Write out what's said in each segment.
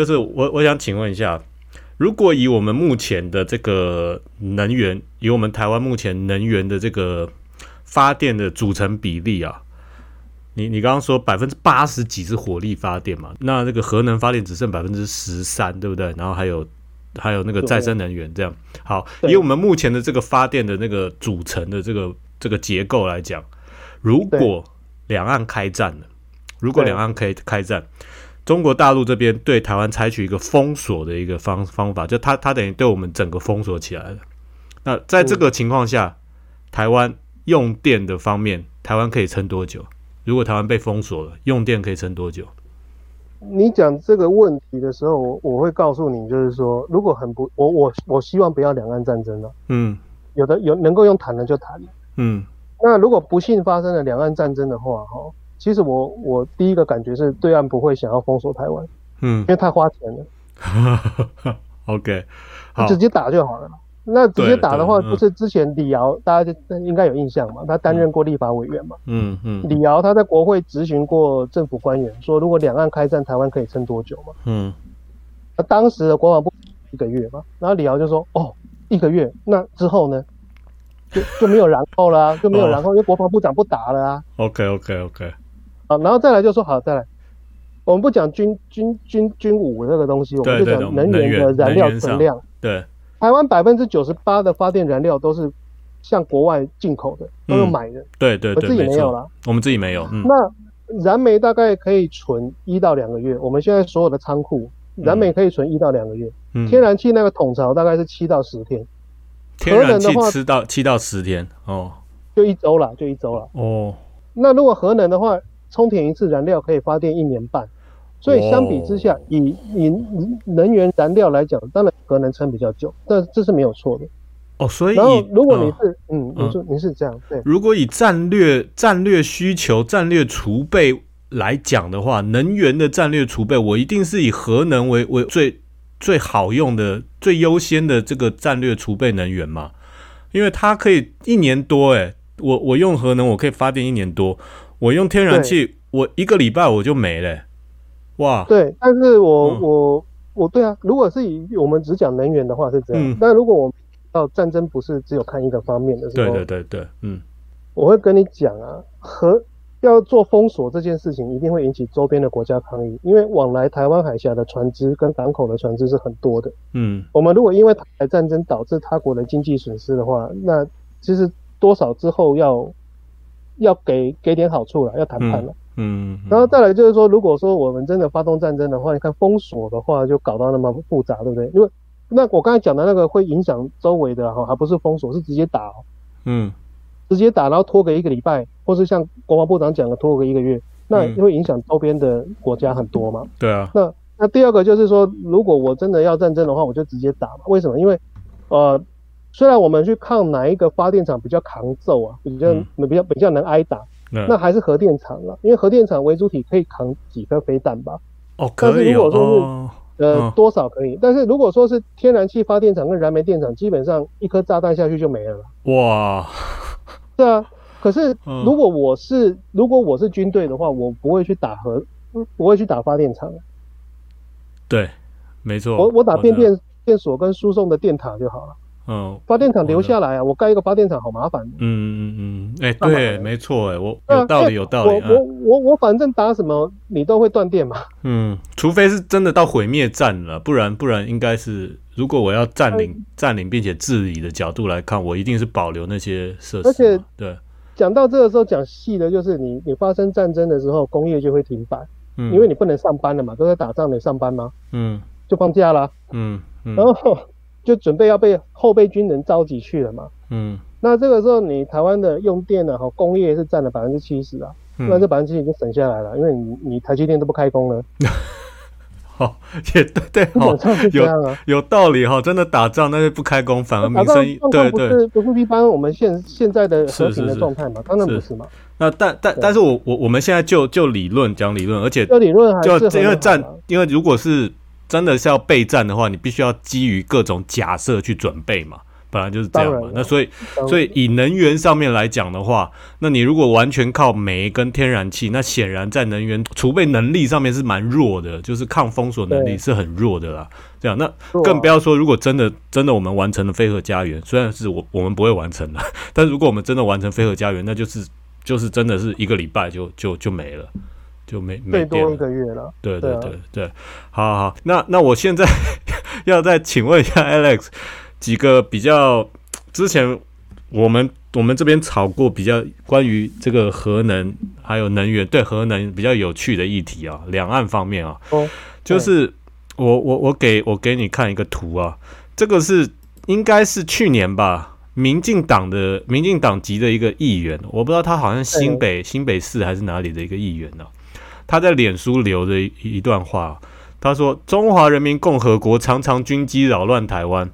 就是我我想请问一下，如果以我们目前的这个能源，以我们台湾目前能源的这个发电的组成比例啊，你你刚刚说百分之八十几是火力发电嘛？那这个核能发电只剩百分之十三，对不对？然后还有还有那个再生能源这样。好，以我们目前的这个发电的那个组成的这个这个结构来讲，如果两岸开战了，如果两岸可以开战。中国大陆这边对台湾采取一个封锁的一个方方法，就它它等于对我们整个封锁起来了。那在这个情况下，台湾用电的方面，台湾可以撑多久？如果台湾被封锁了，用电可以撑多久？你讲这个问题的时候，我我会告诉你，就是说，如果很不，我我我希望不要两岸战争了。嗯，有的有能够用谈的就谈。嗯，那如果不幸发生了两岸战争的话，哈。其实我我第一个感觉是对岸不会想要封锁台湾，嗯，因为太花钱了。OK，直接打就好了。那直接打的话，不是之前李敖大家就应该有印象嘛？他担任过立法委员嘛？嗯嗯。李敖他在国会咨询过政府官员，说如果两岸开战，台湾可以撑多久嘛？嗯。那当时的国防部一个月嘛，然后李敖就说：“哦，一个月，那之后呢？”就就没有然后了，就没有然后，因为国防部长不打了啊。OK OK OK。啊，然后再来就说好，再来，我们不讲军军军军武这个东西，我们就讲能源的燃料存量。对，台湾百分之九十八的发电燃料都是向国外进口的，都是买的。对对对，我自己没有了，我们自己没有。那燃煤大概可以存一到两个月，我们现在所有的仓库燃煤可以存一到两个月。天然气那个桶槽大概是七到十天，天然气吃到七到十天哦，就一周了，就一周了。哦，那如果核能的话。充填一次燃料可以发电一年半，所以相比之下，以以能源燃料来讲，当然核能撑比较久，但这是没有错的。哦，所以然后如果你是嗯，你说你是这样对。如果以战略战略需求、战略储备来讲的话，能源的战略储备，我一定是以核能为为最最好用的、最优先的这个战略储备能源嘛，因为它可以一年多，诶，我我用核能，我可以发电一年多。我用天然气，我一个礼拜我就没了，哇！对，但是我我我对啊，如果是以我们只讲能源的话是这样，但如果我们到战争不是只有看一个方面的时候，对对对对，嗯，我会跟你讲啊，和要做封锁这件事情，一定会引起周边的国家抗议，因为往来台湾海峡的船只跟港口的船只是很多的，嗯，我们如果因为台海战争导致他国的经济损失的话，那其实多少之后要。要给给点好处了，要谈判了。嗯，然后再来就是说，如果说我们真的发动战争的话，你看封锁的话就搞到那么复杂，对不对？因为那我刚才讲的那个会影响周围的哈，还不是封锁，是直接打。嗯，直接打，然后拖个一个礼拜，或是像国防部长讲的拖个一个月，那会影响周边的国家很多嘛。对啊。那那第二个就是说，如果我真的要战争的话，我就直接打嘛。为什么？因为呃。虽然我们去抗哪一个发电厂比较抗揍啊，比较比较比较能挨打，那还是核电厂啊，因为核电厂为主体可以扛几颗飞弹吧。哦，可以。如果说是呃多少可以，但是如果说是天然气发电厂跟燃煤电厂，基本上一颗炸弹下去就没了。哇，对啊。可是如果我是如果我是军队的话，我不会去打核，不会去打发电厂。对，没错。我我打变电电所跟输送的电塔就好了。嗯，发电厂留下来啊！我盖一个发电厂好麻烦。嗯嗯嗯，哎，对，没错，哎，我有道理，有道理。我我我我反正打什么你都会断电嘛。嗯，除非是真的到毁灭战了，不然不然应该是，如果我要占领占领并且治理的角度来看，我一定是保留那些设施。而且对，讲到这个时候讲细的就是你你发生战争的时候，工业就会停摆，嗯，因为你不能上班了嘛，都在打仗，你上班吗？嗯，就放假啦。嗯，然后。就准备要被后备军人召集去了嘛。嗯，那这个时候你台湾的用电呢，哈，工业是占了百分之七十啊，那这百分之七十就省下来了，因为你你台积电都不开工了。好，也对对，好，有有道理哈，真的打仗那就不开工，反而民生对对，不是不是一般我们现现在的和平的状态嘛，当然不是嘛。那但但但是我我我们现在就就理论讲理论，而且就理论还是因为战，因为如果是。真的是要备战的话，你必须要基于各种假设去准备嘛，本来就是这样嘛。那所以，所以以能源上面来讲的话，那你如果完全靠煤跟天然气，那显然在能源储备能力上面是蛮弱的，就是抗封锁能力是很弱的啦。这样，那更不要说如果真的真的我们完成了飞鹤家园，虽然是我我们不会完成的，但如果我们真的完成飞鹤家园，那就是就是真的是一个礼拜就就就没了。就没没多一个月了，对对对对，好好，那那我现在 要再请问一下 Alex 几个比较之前我们我们这边炒过比较关于这个核能还有能源对核能比较有趣的议题啊，两岸方面啊，哦，就是我我我给我给你看一个图啊，这个是应该是去年吧，民进党的民进党籍的一个议员，我不知道他好像新北新北市还是哪里的一个议员呢。他在脸书留的一一段话，他说：“中华人民共和国常常军机扰乱台湾。”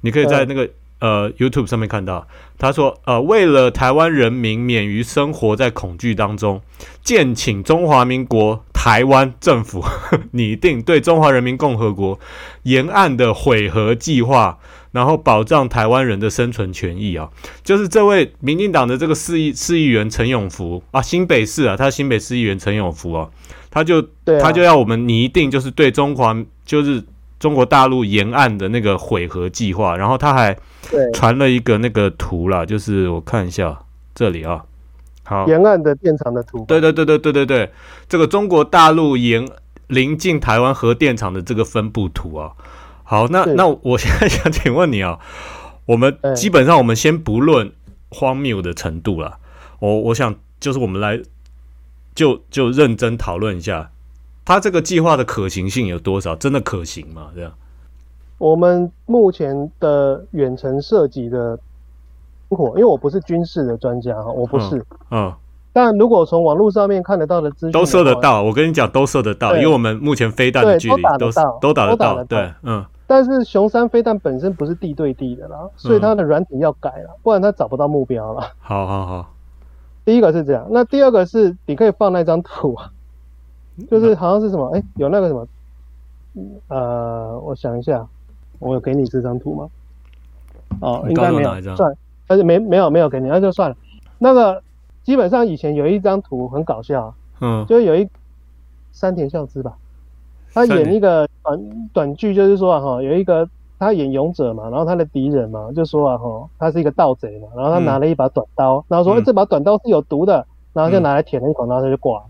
你可以在那个呃 YouTube 上面看到。他说：“呃，为了台湾人民免于生活在恐惧当中，建请中华民国台湾政府 拟定对中华人民共和国沿岸的毁核计划。”然后保障台湾人的生存权益啊，就是这位民进党的这个市议市议员陈永福啊，新北市啊，他新北市议员陈永福啊，他就他就要我们拟定就是对中华就是中国大陆沿岸的那个毁核计划，然后他还传了一个那个图啦，就是我看一下这里啊，好，沿岸的电厂的图，对对对对对对对，这个中国大陆沿临近台湾核电厂的这个分布图啊。好，那那我现在想请问你啊，我们基本上我们先不论荒谬的程度了，我我想就是我们来就就认真讨论一下，他这个计划的可行性有多少？真的可行吗？这样？我们目前的远程射击的火，因为我不是军事的专家哈，我不是，嗯，但如果从网络上面看得到的资讯，都射得到。我跟你讲，都射得到，因为我们目前飞弹的距离都都打得到，对，嗯。但是熊山飞弹本身不是地对地的啦，所以它的软体要改了，不然它找不到目标了。好好好，第一个是这样，那第二个是你可以放那张图，就是好像是什么，哎，有那个什么，呃，我想一下，我有给你这张图吗？哦，应该没有，算，但是没没有没有给你，那就算了。那个基本上以前有一张图很搞笑，嗯，就有一山田孝之吧。他演一个短短剧，就是说啊哈，有一个他演勇者嘛，然后他的敌人嘛，就说啊哈，他是一个盗贼嘛，然后他拿了一把短刀，然后说这把短刀是有毒的，然后就拿来舔了一口，然后他就挂。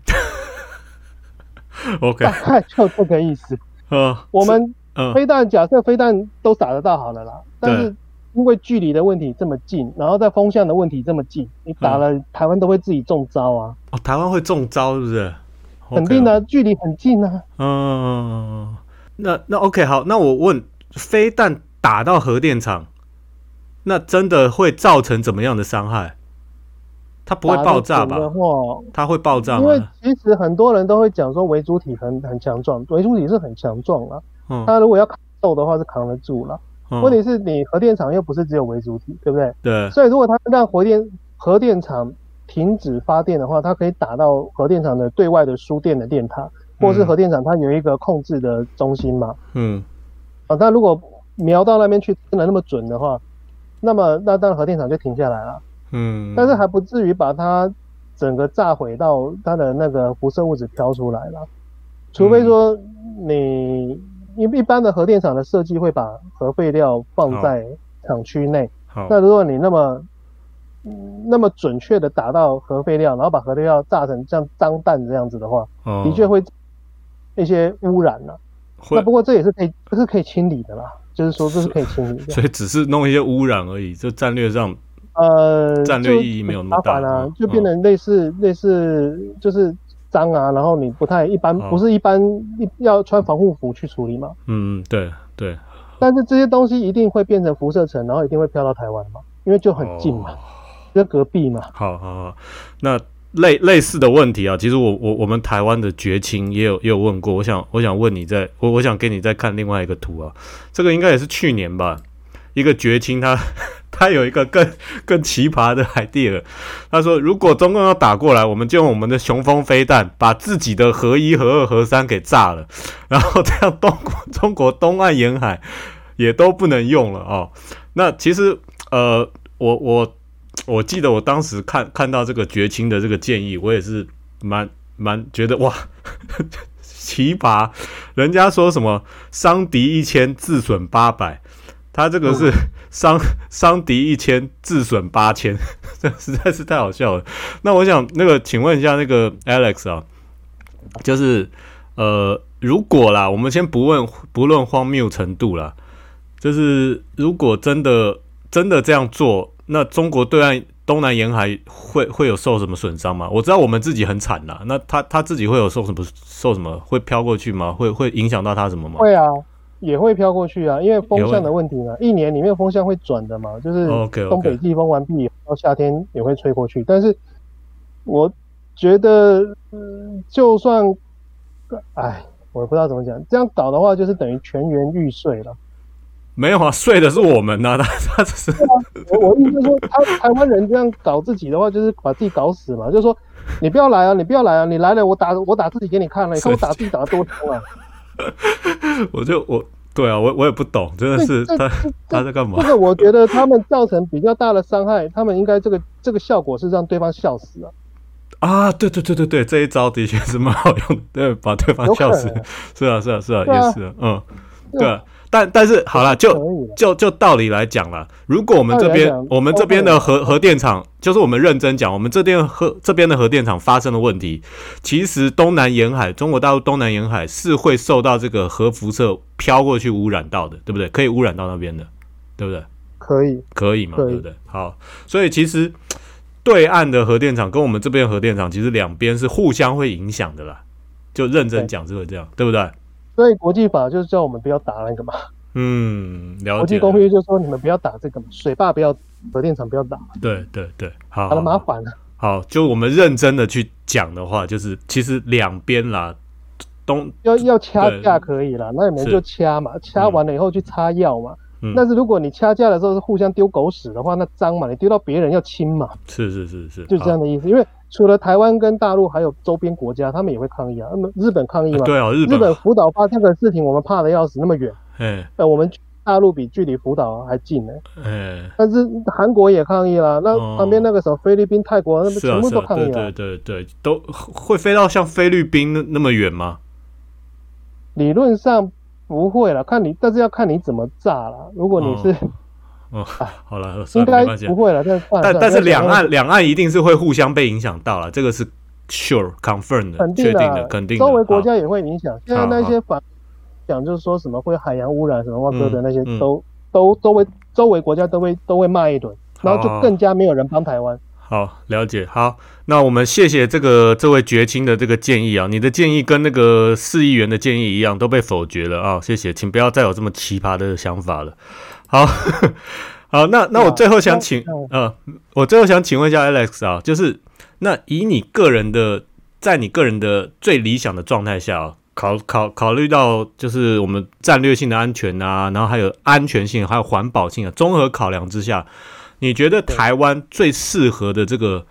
OK，大概 就这个意思。嗯，我们飞弹假设飞弹都打得到好了啦，但是因为距离的问题这么近，然后在风向的问题这么近，你打了台湾都会自己中招啊。哦，台湾会中招是不是？肯定的，距离很近啊。嗯，那那 OK 好，那我问，飞弹打到核电厂，那真的会造成怎么样的伤害？它不会爆炸吧？它会爆炸吗？因为其实很多人都会讲说，维主体很很强壮，维主体是很强壮啊。嗯，它如果要扛揍的话，是扛得住了。问题是你核电厂又不是只有维主体，对不对？对。所以如果它让核电核电厂停止发电的话，它可以打到核电厂的对外的输电的电塔，或是核电厂它有一个控制的中心嘛。嗯。啊，但如果瞄到那边去真的那么准的话，那么那当然核电厂就停下来了。嗯。但是还不至于把它整个炸毁到它的那个辐射物质飘出来了，除非说你因为一般的核电厂的设计会把核废料放在厂区内。好。那如果你那么那么准确的打到核废料，然后把核废料炸成像脏弹这样子的话，的确会一些污染了。那不过这也是可以，不是可以清理的啦。就是说这是可以清理的。所以只是弄一些污染而已，就战略上，呃，战略意义没有那么大啊，就变成类似类似就是脏啊，然后你不太一般，不是一般要穿防护服去处理嘛。嗯，对对。但是这些东西一定会变成辐射层，然后一定会飘到台湾嘛，因为就很近嘛。就隔壁嘛，好好好，那类类似的问题啊，其实我我我们台湾的绝情也有也有问过，我想我想问你，在我我想给你再看另外一个图啊，这个应该也是去年吧，一个绝情他他有一个更 更奇葩的 idea，他说如果中共要打过来，我们就用我们的雄风飞弹把自己的核一、核二、核三给炸了，然后这样东中国东岸沿海也都不能用了哦。那其实呃，我我我记得我当时看看到这个绝清的这个建议，我也是蛮蛮觉得哇，奇葩！人家说什么伤敌一千，自损八百，他这个是伤伤敌一千，自损八千，这实在是太好笑了。那我想那个，请问一下那个 Alex 啊，就是呃，如果啦，我们先不问不论荒谬程度啦，就是如果真的。真的这样做，那中国对岸东南沿海会会有受什么损伤吗？我知道我们自己很惨呐，那他他自己会有受什么受什么会飘过去吗？会会影响到他什么吗？会啊，也会飘过去啊，因为风向的问题嘛，一年里面风向会转的嘛，就是东北季风完毕，到夏天也会吹过去。但是我觉得，就算，哎，我不知道怎么讲，这样搞的话，就是等于全员玉碎了。没有啊，睡的是我们呐，他 他只是我我意思说，他台湾人这样搞自己的话，就是把自己搞死嘛。就是说，你不要来啊，你不要来啊，你来了我打我打自己给你看了，你看我打自己打的多痛啊。我就我对啊，我我也不懂，真的是他他在干嘛？这个我觉得他们造成比较大的伤害，他们应该这个这个效果是让对方笑死啊。啊，对对对对对，这一招的确是蛮好用的，对，把对方笑死。是啊是啊是啊，也是，嗯，对。但但是好了，就就就道理来讲了，如果我们这边我们这边的核核电厂，就是我们认真讲，我们这边核这边的核电厂发生的问题，其实东南沿海，中国大陆东南沿海是会受到这个核辐射飘过去污染到的，对不对？可以污染到那边的，对不对？可以，可以嘛，对不对？好，所以其实对岸的核电厂跟我们这边核电厂，其实两边是互相会影响的啦。就认真讲是会这样，对不对？所以国际法就是叫我们不要打那个嘛。嗯，了解。国际公约就说你们不要打这个嘛，水坝不要，核电厂不要打。对对对，好。好了，麻烦了。好，就我们认真的去讲的话，就是其实两边啦，东要要掐架可以啦，那你们就掐嘛，掐完了以后去擦药嘛。嗯。但是如果你掐架的时候是互相丢狗屎的话，那脏嘛，你丢到别人要亲嘛。是是是是，就这样的意思，因为。除了台湾跟大陆，还有周边国家，他们也会抗议啊。那么日本抗议嘛？对啊，日本日本福岛发生的事情，我们怕的要死，那么远。哎，呃，我们大陆比距离福岛还近呢。哎，但是韩国也抗议了，那旁边那个什么菲律宾、泰国，那不全部都抗议了。对对对，都会飞到像菲律宾那那么远吗？理论上不会了，看你，但是要看你怎么炸了。如果你是。哦，好了，应该不会了。但但是两岸两岸一定是会互相被影响到了，这个是 sure confirm 的，确定的，肯定的。周围国家也会影响。现在那些反讲就是说什么会海洋污染什么哇哥的那些，都都周围周围国家都会都会骂一顿，然后就更加没有人帮台湾。好，了解。好，那我们谢谢这个这位绝亲的这个建议啊，你的建议跟那个四亿元的建议一样，都被否决了啊。谢谢，请不要再有这么奇葩的想法了。好 好，那那我最后想请呃，我最后想请问一下 Alex 啊，就是那以你个人的，在你个人的最理想的状态下，考考考虑到就是我们战略性的安全啊，然后还有安全性，还有环保性啊，综合考量之下，你觉得台湾最适合的这个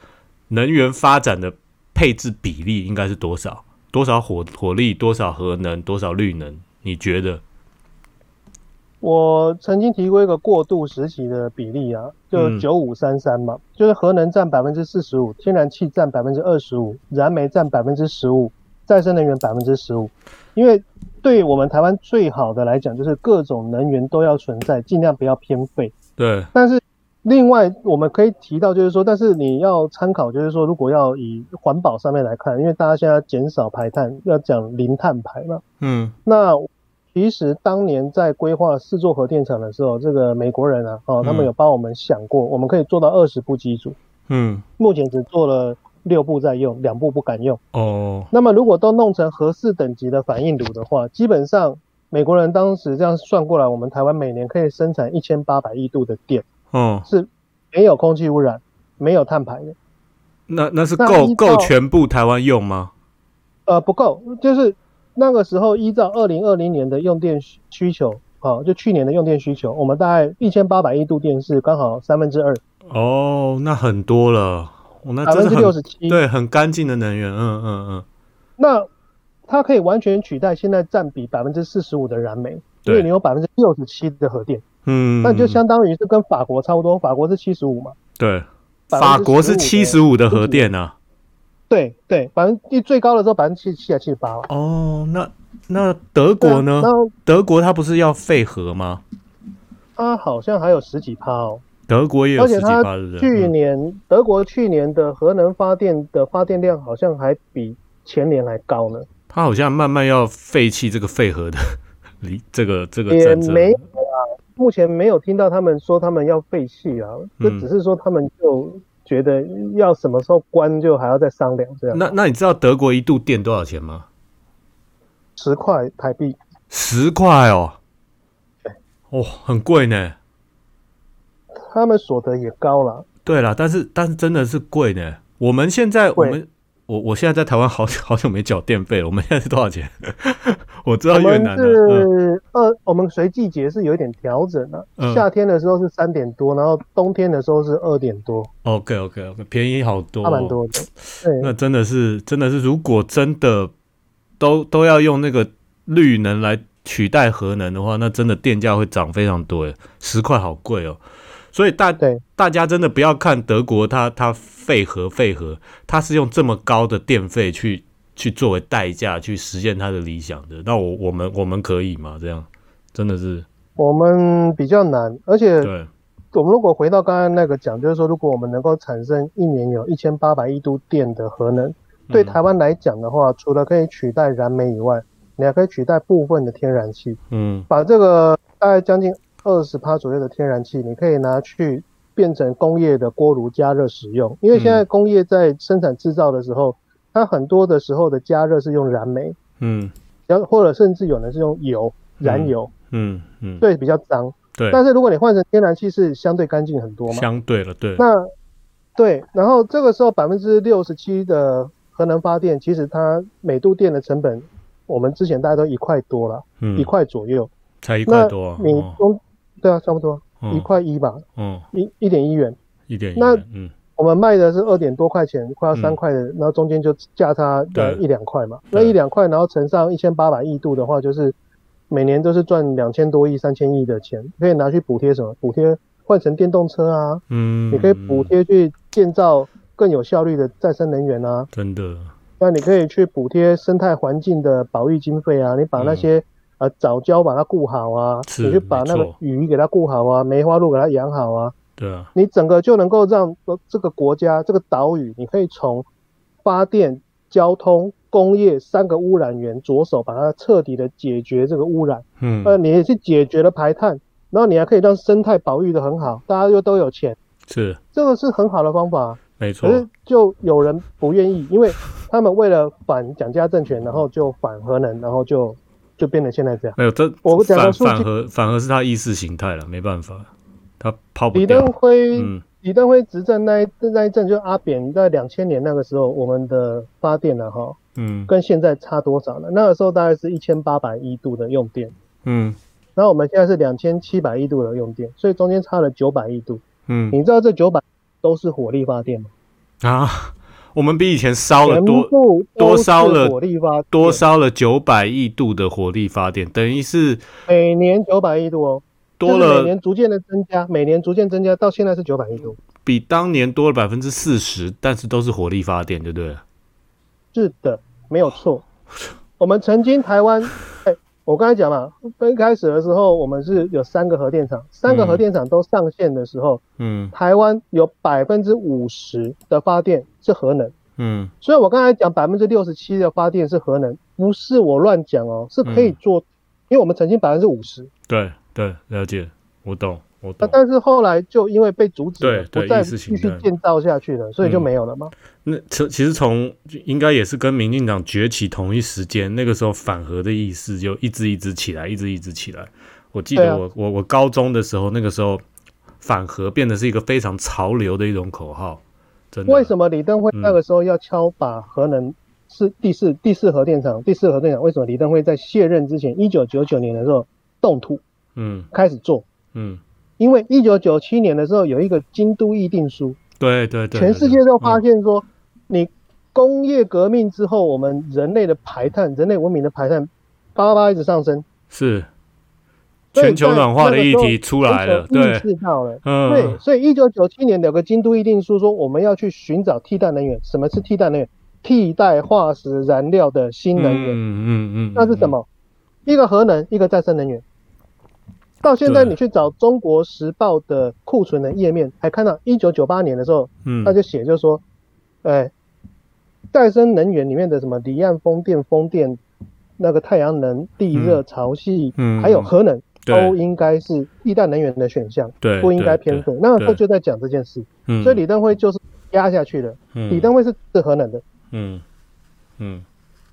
能源发展的配置比例应该是多少？多少火火力，多少核能，多少绿能？你觉得？我曾经提过一个过渡时期的比例啊，就九五三三嘛，就是核能占百分之四十五，天然气占百分之二十五，燃煤占百分之十五，再生能源百分之十五。因为对我们台湾最好的来讲，就是各种能源都要存在，尽量不要偏废。对。但是另外我们可以提到，就是说，但是你要参考，就是说，如果要以环保上面来看，因为大家现在减少排碳，要讲零碳排嘛。嗯。那。其实当年在规划四座核电厂的时候，这个美国人啊，哦，他们有帮我们想过，我们可以做到二十部机组。嗯，目前只做了六部在用，两部不敢用。哦，那么如果都弄成核四等级的反应炉的话，基本上美国人当时这样算过来，我们台湾每年可以生产一千八百亿度的电。哦，是没有空气污染，没有碳排的。那那是够够全部台湾用吗？呃，不够，就是。那个时候，依照二零二零年的用电需求，啊，就去年的用电需求，我们大概一千八百亿度电是刚好三分之二。哦，那很多了，那百分之六十七，对，很干净的能源，嗯嗯嗯。那它可以完全取代现在占比百分之四十五的燃煤，因为你有百分之六十七的核电。嗯，那就相当于是跟法国差不多，法国是七十五嘛。对，法国是七十五的核电呢。对对，百分之最高的时候百分之七十七还七十八哦，那那德国呢？德国它不是要废核吗？它好像还有十几趴哦。德国也有十几趴，去年德国去年的核能发电的发电量好像还比前年还高呢。它好像慢慢要废弃这个废核的，离这个这个也没有啊。目前没有听到他们说他们要废弃啊，这只是说他们就。觉得要什么时候关，就还要再商量这样。那那你知道德国一度电多少钱吗？十块台币。十块哦。对。哦，很贵呢。他们所得也高了。对了，但是但是真的是贵呢。我们现在我们。我我现在在台湾好久好久没缴电费了。我们现在是多少钱？我知道越南是二，我们随季节是有一点调整的。夏天的时候是三点多，然后冬天的时候是二点多。OK OK OK，便宜好多，差蛮多的。对，那真的是真的是，如果真的都都要用那个绿能来取代核能的话，那真的电价会涨非常多。诶，十块好贵哦。所以大对大家真的不要看德国，它它废核废核，它是用这么高的电费去去作为代价去实现他的理想的。那我我们我们可以吗？这样真的是我们比较难，而且对，我们如果回到刚刚那个讲，就是说，如果我们能够产生一年有一千八百亿度电的核能，对台湾来讲的话，除了可以取代燃煤以外，你还可以取代部分的天然气，嗯，把这个大概将近。二十帕左右的天然气，你可以拿去变成工业的锅炉加热使用。因为现在工业在生产制造的时候，它很多的时候的加热是用燃煤，嗯，然后或者甚至有的是用油燃油，嗯嗯，对，比较脏。对，但是如果你换成天然气，是相对干净很多嘛？相对了，对。那对，然后这个时候百分之六十七的核能发电，其实它每度电的成本，我们之前大家都一块多了，一块左右，才一块多，你中。对啊，差不多一块一吧，嗯，一一点一元，一点一那嗯，我们卖的是二点多块钱，快要三块的，然后中间就价差的一两块嘛，那一两块，然后乘上一千八百亿度的话，就是每年都是赚两千多亿、三千亿的钱，可以拿去补贴什么？补贴换成电动车啊，嗯，你可以补贴去建造更有效率的再生能源啊，真的，那你可以去补贴生态环境的保育经费啊，你把那些。啊，早教把它顾好啊，你去把那个鱼给它顾好啊，梅花鹿给它养好啊。对啊，你整个就能够让这个国家这个岛屿，你可以从发电、交通、工业三个污染源着手，把它彻底的解决这个污染。嗯，呃，你也是解决了排碳，然后你还可以让生态保育的很好，大家又都有钱。是，这个是很好的方法。没错。可是就有人不愿意，因为他们为了反蒋家政权，然后就反核能，然后就。就变成现在这样，没有这我讲的反核反核是他意识形态了，没办法，他抛不掉。李登辉，李登辉执政那一那一阵，就阿扁在两千年那个时候，我们的发电呢，哈，嗯，跟现在差多少呢？那个时候大概是一千八百亿度的用电，嗯，然后我们现在是两千七百亿度的用电，所以中间差了九百亿度，嗯，你知道这九百都是火力发电吗？啊？我们比以前烧了多多烧了火力发多烧了九百亿度的火力发电，等于是每年九百亿度哦，多了每年逐渐的增加，每年逐渐增加，到现在是九百亿度，比当年多了百分之四十，但是都是火力发电，对不对？是的，没有错。我们曾经台湾。我刚才讲嘛，刚开始的时候，我们是有三个核电厂，三个核电厂都上线的时候，嗯，台湾有百分之五十的发电是核能，嗯，所以我刚才讲百分之六十七的发电是核能，不是我乱讲哦，是可以做，因为我们曾经百分之五十，对对，了解，我懂。那但是后来就因为被阻止，不再继续建造下去了，所以就没有了吗？那其其实从应该也是跟民进党崛起同一时间，那个时候反核的意识就一直一直起来，一直一直起来。我记得我我我高中的时候，那个时候反核变得是一个非常潮流的一种口号。真的？为什么李登辉那个时候要敲把核能是第四第四核电厂？第四核电厂为什么李登辉在卸任之前，一九九九年的时候动土，嗯，开始做，嗯。因为一九九七年的时候有一个京都议定书，对对对，全世界都发现说，你工业革命之后，我们人类的排碳，人类文明的排碳，叭叭叭一直上升，是，全球暖化的议题出来了，对，意识到了，对，所以一九九七年有个京都议定书说，我们要去寻找替代能源。什么是替代能源？替代化石燃料的新能源。嗯嗯嗯，那是什么？一个核能，一个再生能源。到现在你去找《中国时报》的库存的页面，还看到一九九八年的时候，他就写就说，哎，再生能源里面的什么离岸风电、风电。那个太阳能、地热、潮汐，嗯，还有核能，都应该是替代能源的选项，对，不应该偏废。那他就在讲这件事，嗯，所以李登辉就是压下去了。李登辉是是核能的，嗯。嗯，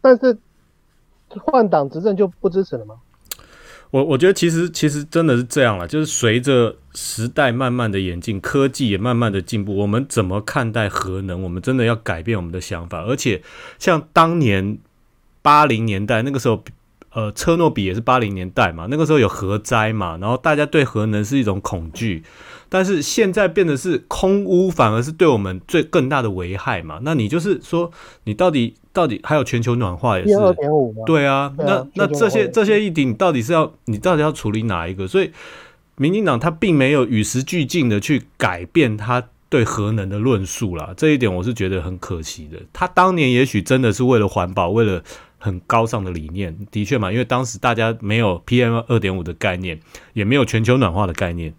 但是换党执政就不支持了吗？我我觉得其实其实真的是这样了，就是随着时代慢慢的演进，科技也慢慢的进步，我们怎么看待核能？我们真的要改变我们的想法，而且像当年。八零年代那个时候，呃，车诺比也是八零年代嘛，那个时候有核灾嘛，然后大家对核能是一种恐惧，但是现在变得是空污，反而是对我们最更大的危害嘛。那你就是说，你到底到底还有全球暖化也是二点五对啊，那那这些这些议题，你到底是要你到底要处理哪一个？所以，民进党他并没有与时俱进的去改变他。对核能的论述啦，这一点我是觉得很可惜的。他当年也许真的是为了环保，为了很高尚的理念，的确嘛，因为当时大家没有 PM 二点五的概念，也没有全球暖化的概念。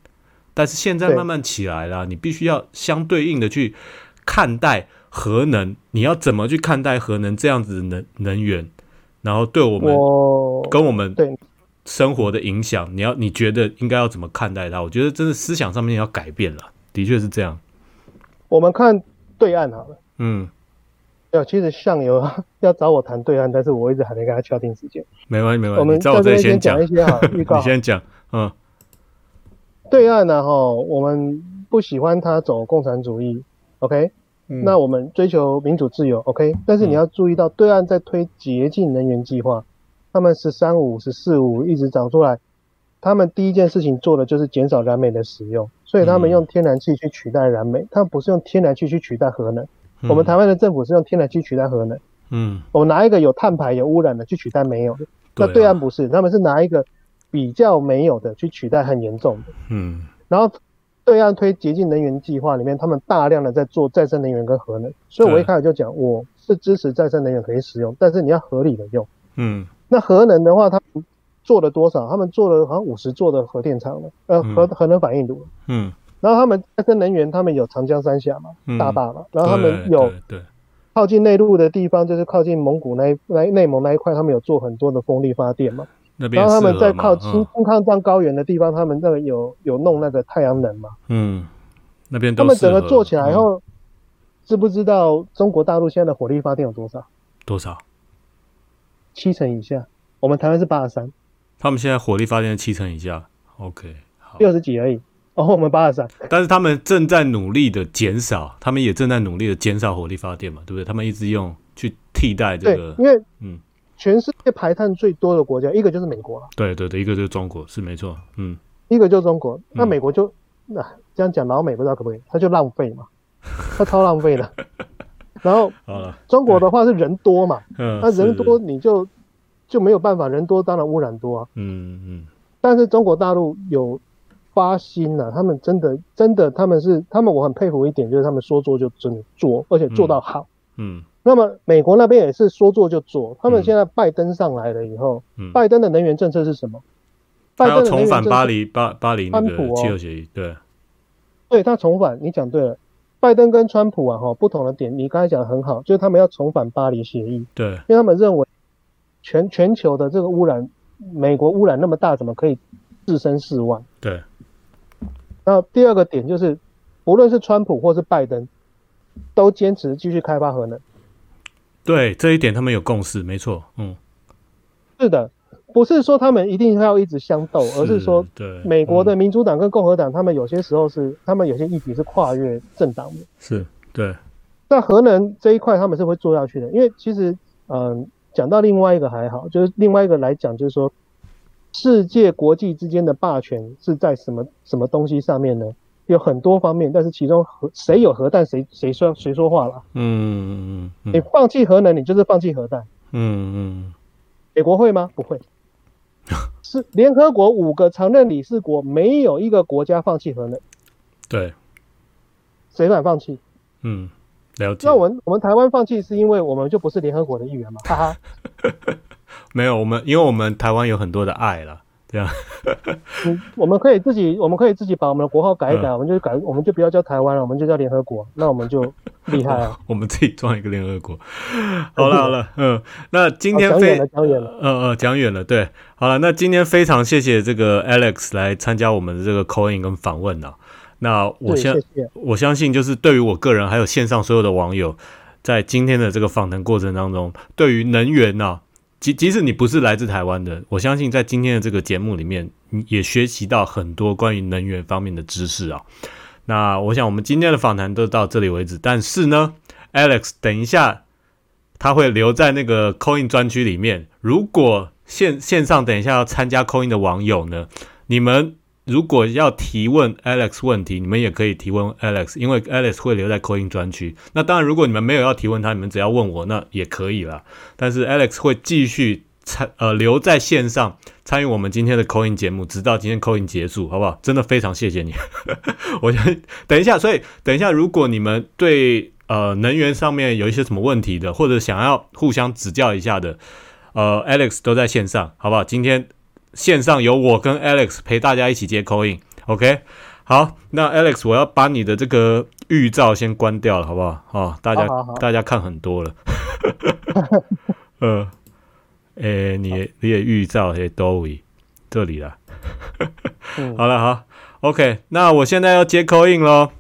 但是现在慢慢起来了，你必须要相对应的去看待核能，你要怎么去看待核能这样子的能能源，然后对我们跟我们对生活的影响，你要你觉得应该要怎么看待它？我觉得真的思想上面要改变了，的确是这样。我们看对岸好了，嗯，要其实上游 要找我谈对岸，但是我一直还没跟他敲定时间。没关系，没关系。我们在这里先讲一些哈预告。你先讲，嗯，对岸呢，哈，我们不喜欢他走共产主义，OK？那我们追求民主自由，OK？但是你要注意到，对岸在推洁净能源计划，他们十三五、十四五一直涨出来。他们第一件事情做的就是减少燃煤的使用，所以他们用天然气去取代燃煤，他们不是用天然气去取代核能。我们台湾的政府是用天然气取代核能。嗯，我们拿一个有碳排、有污染的去取代没有的。那对岸不是，他们是拿一个比较没有的去取代很严重的。嗯，然后对岸推洁净能源计划里面，他们大量的在做再生能源跟核能。所以我一开始就讲，我是支持再生能源可以使用，但是你要合理的用。嗯，那核能的话，它。做了多少？他们做了好像五十座的核电厂了，呃，核核能反应炉。嗯，然后他们再生能源，他们有长江三峡嘛，大坝嘛，然后他们有对靠近内陆的地方，就是靠近蒙古那那内蒙那一块，他们有做很多的风力发电嘛。然后他们在靠青青康藏高原的地方，他们那个有有弄那个太阳能嘛。嗯，那边他们整个做起来以后，知不知道中国大陆现在的火力发电有多少？多少？七成以下。我们台湾是八十三。他们现在火力发电七成以下，OK，好，六十几而已。哦，我们八十三。但是他们正在努力的减少，他们也正在努力的减少火力发电嘛，对不对？他们一直用去替代这个，因为嗯，全世界排碳最多的国家，一个就是美国了。对对对，一个就是中国，是没错。嗯，一个就是中国，那美国就那这样讲老美不知道可不可以？他就浪费嘛，他超浪费的。然后 中国的话是人多嘛，嗯那人多你就。就没有办法，人多当然污染多啊。嗯嗯。但是中国大陆有发心呐，他们真的真的，他们是他们，我很佩服一点，就是他们说做就真的做，而且做到好。嗯。那么美国那边也是说做就做，他们现在拜登上来了以后，拜登的能源政策是什么？他要重返巴黎巴巴黎那个气候协议，对。对他重返，你讲对了。拜登跟川普啊，哈，不同的点，你刚才讲的很好，就是他们要重返巴黎协议。对。因为他们认为。全全球的这个污染，美国污染那么大，怎么可以置身事外？对。然后第二个点就是，无论是川普或是拜登，都坚持继续开发核能。对这一点，他们有共识，没错。嗯，是的，不是说他们一定要一直相斗，而是说，对美国的民主党跟共和党，他们有些时候是，他们有些议题是跨越政党的。是，对。那核能这一块，他们是会做下去的，因为其实，嗯。讲到另外一个还好，就是另外一个来讲，就是说，世界国际之间的霸权是在什么什么东西上面呢？有很多方面，但是其中核谁有核弹，谁谁说谁说话了。嗯嗯嗯。你放弃核能，你就是放弃核弹。嗯嗯。美国会吗？不会。是联合国五个常任理事国没有一个国家放弃核能。对，谁敢放弃？嗯，了解。那我们我们台湾放弃是因为我们就不是联合国的一员嘛？哈哈。没有，我们因为我们台湾有很多的爱了。这样，嗯，我们可以自己，我们可以自己把我们的国号改一改，我们就改，我们就不要叫台湾了，我们就叫联合国，那我们就厉害了。我们自己装一个联合国。好了好了，嗯，那今天飞讲远了，嗯嗯，讲远了，对，好了，那今天非常谢谢这个 Alex 来参加我们的这个 i n 跟访问啊。那我相我相信，就是对于我个人还有线上所有的网友，在今天的这个访谈过程当中，对于能源呢。即即使你不是来自台湾的，我相信在今天的这个节目里面，你也学习到很多关于能源方面的知识啊。那我想我们今天的访谈都到这里为止。但是呢，Alex，等一下他会留在那个 Coin 专区里面。如果线线上等一下要参加 Coin 的网友呢，你们。如果要提问 Alex 问题，你们也可以提问 Alex，因为 Alex 会留在口音专区。那当然，如果你们没有要提问他，你们只要问我，那也可以了。但是 Alex 会继续参呃留在线上参与我们今天的口音节目，直到今天口音结束，好不好？真的非常谢谢你。我想等一下，所以等一下，如果你们对呃能源上面有一些什么问题的，或者想要互相指教一下的，呃，Alex 都在线上，好不好？今天。线上有我跟 Alex 陪大家一起接 call in，OK？好，那 Alex，我要把你的这个预兆先关掉了，好不好？哦，大家大家看很多了，呃，诶，你你也预兆些 Dory 这里了，好了，好，OK，那我现在要接 call in 喽。